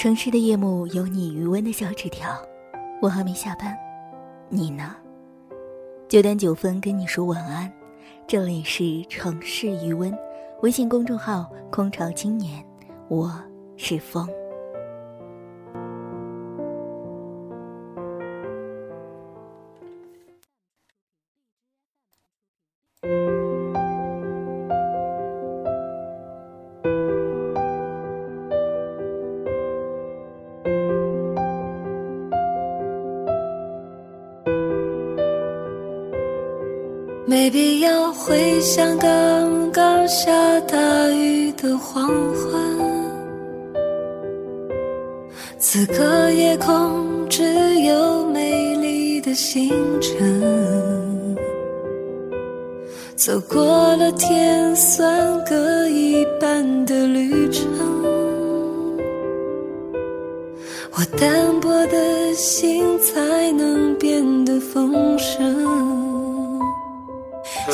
城市的夜幕有你余温的小纸条，我还没下班，你呢？九点九分跟你说晚安，这里是城市余温，微信公众号空巢青年，我是风。没必要回想刚刚下大雨的黄昏，此刻夜空只有美丽的星辰。走过了天算各一半的旅程，我淡薄的心才能变得丰盛。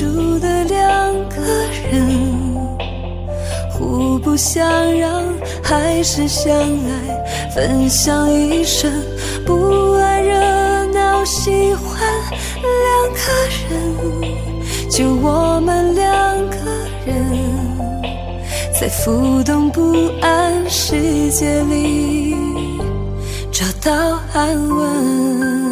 住的两个人，互不相让，还是相爱，分享一生，不爱热闹，喜欢两个人。就我们两个人，在浮动不安世界里找到安稳。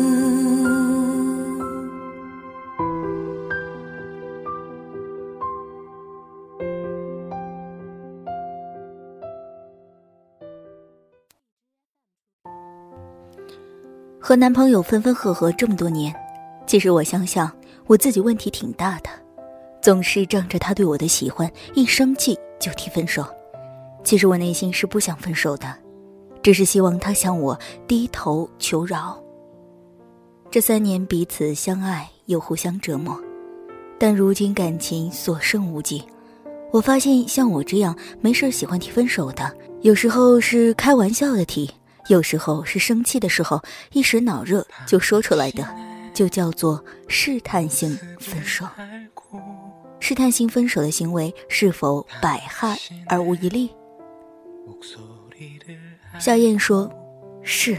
和男朋友分分合合这么多年，其实我想想。我自己问题挺大的，总是仗着他对我的喜欢，一生气就提分手。其实我内心是不想分手的，只是希望他向我低头求饶。这三年彼此相爱又互相折磨，但如今感情所剩无几。我发现像我这样没事喜欢提分手的，有时候是开玩笑的提，有时候是生气的时候一时脑热就说出来的。就叫做试探性分手。试探性分手的行为是否百害而无一利？夏燕说：“是。”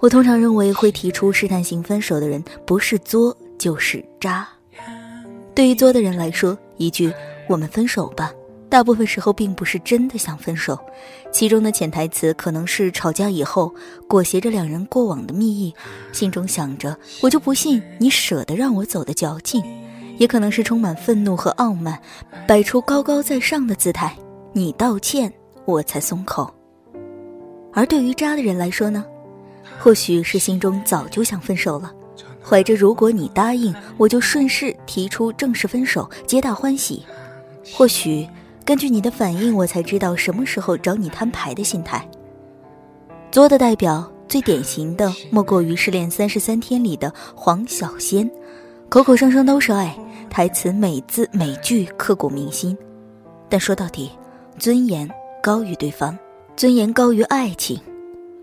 我通常认为会提出试探性分手的人，不是作就是渣。对于作的人来说，一句“我们分手吧”。大部分时候并不是真的想分手，其中的潜台词可能是吵架以后裹挟着两人过往的蜜意，心中想着我就不信你舍得让我走的矫情，也可能是充满愤怒和傲慢，摆出高高在上的姿态，你道歉我才松口。而对于渣的人来说呢，或许是心中早就想分手了，怀着如果你答应我就顺势提出正式分手，皆大欢喜，或许。根据你的反应，我才知道什么时候找你摊牌的心态。作的代表最典型的莫过于《失恋三十三天》里的黄小仙，口口声声都是爱，台词每字每句刻骨铭心。但说到底，尊严高于对方，尊严高于爱情。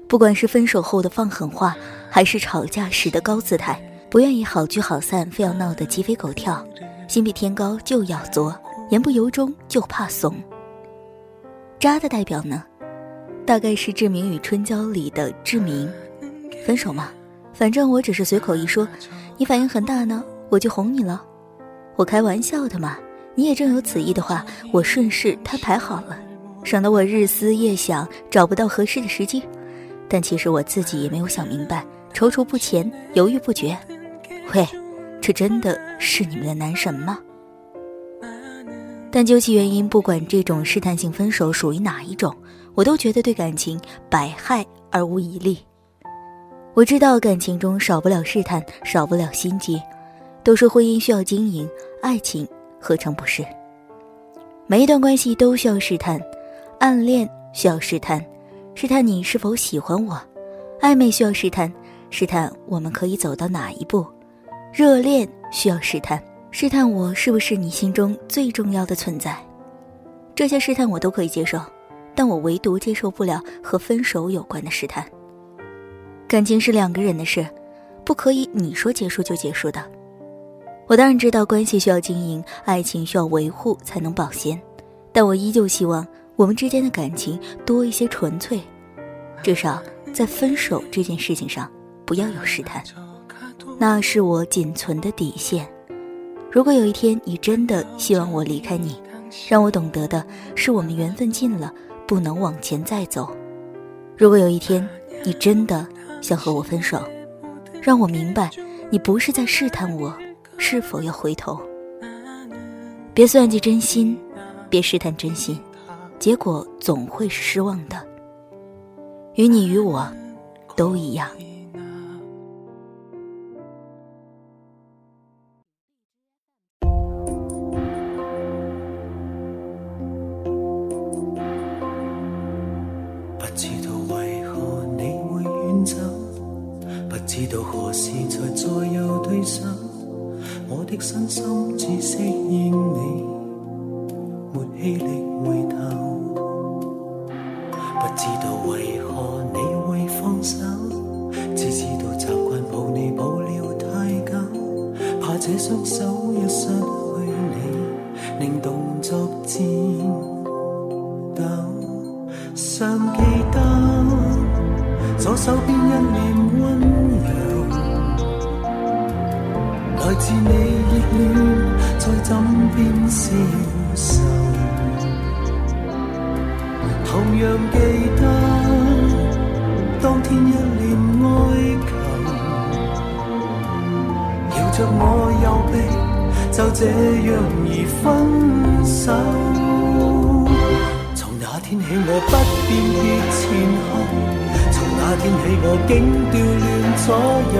不管是分手后的放狠话，还是吵架时的高姿态，不愿意好聚好散，非要闹得鸡飞狗跳，心比天高就要作。言不由衷就怕怂。渣的代表呢，大概是《志明与春娇》里的志明。分手嘛，反正我只是随口一说，你反应很大呢，我就哄你了。我开玩笑的嘛，你也正有此意的话，我顺势摊牌好了，省得我日思夜想找不到合适的时机。但其实我自己也没有想明白，踌躇不前，犹豫不决。喂，这真的是你们的男神吗？但究其原因，不管这种试探性分手属于哪一种，我都觉得对感情百害而无一利。我知道感情中少不了试探，少不了心机，都说婚姻需要经营，爱情何尝不是？每一段关系都需要试探，暗恋需要试探，试探你是否喜欢我；暧昧需要试探，试探我们可以走到哪一步；热恋需要试探，试探我是不是你心中最重要的存在。这些试探我都可以接受，但我唯独接受不了和分手有关的试探。感情是两个人的事，不可以你说结束就结束的。我当然知道关系需要经营，爱情需要维护才能保鲜，但我依旧希望我们之间的感情多一些纯粹，至少在分手这件事情上不要有试探，那是我仅存的底线。如果有一天你真的希望我离开你，让我懂得的是我们缘分尽了，不能往前再走。如果有一天你真的……想和我分手，让我明白，你不是在试探我是否要回头。别算计真心，别试探真心，结果总会是失望的。与你与我，都一样。知道何时才再有对手？我的身心只适应你，没气力回头。不知道为何你会放手，只知道习惯抱你抱了太久，怕这双手一失去你，令动作颤抖。尚记得左手边自你热恋，在枕边消受。同样记得当天一脸哀求，摇着我右臂，就这样而分手。从那天起，我不辨别前后；从那天起，我竟调乱左右。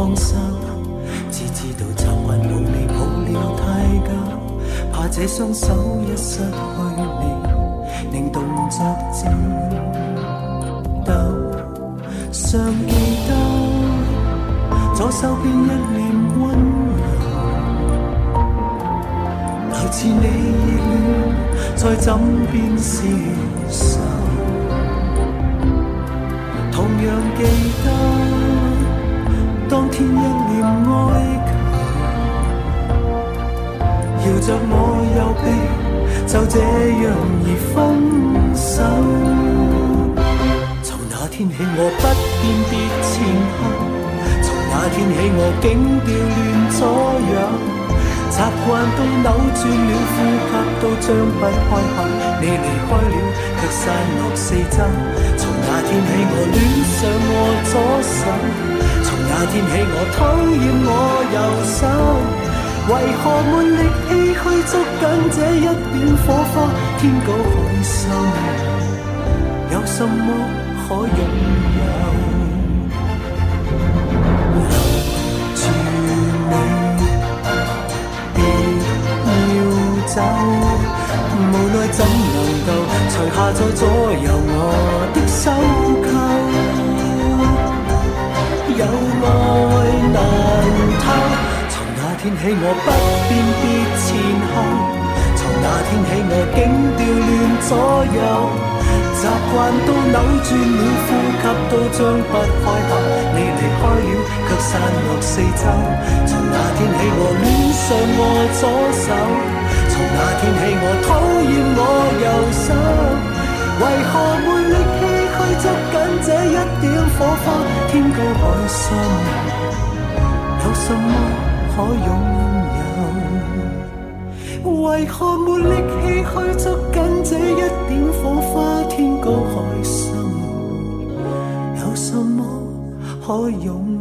放手，只知道习惯抱你抱了太久，怕这双手一失去你，令动作颤抖。尚记得左手边一脸温柔，来自你热恋在枕边消受，天一脸哀求，摇着我右臂，就这样而分手。从那天起，我不辨别前后；从那天起，我竟调乱左右。习惯都扭转了，呼吸都张不开口。你离开了，却散落四周。从那天起，那天起，我讨厌我右手，为何没力气去捉紧这一点火花？天高海深，有什么可拥有？留住你，别要走，无奈怎能够除下在左右我的手？有爱难偷，从那天起我不辨别前后，从那天起我竟调乱左右，习惯都扭转了，呼吸都张不开口。你离开了，却散落四周。从那天起我恋上我左手，从那天起我讨厌我右手，为何没力气去？捉紧这一点火花，海深。什么可拥有？为何没力气去捉紧这一点火花？天高海深，有什么可拥？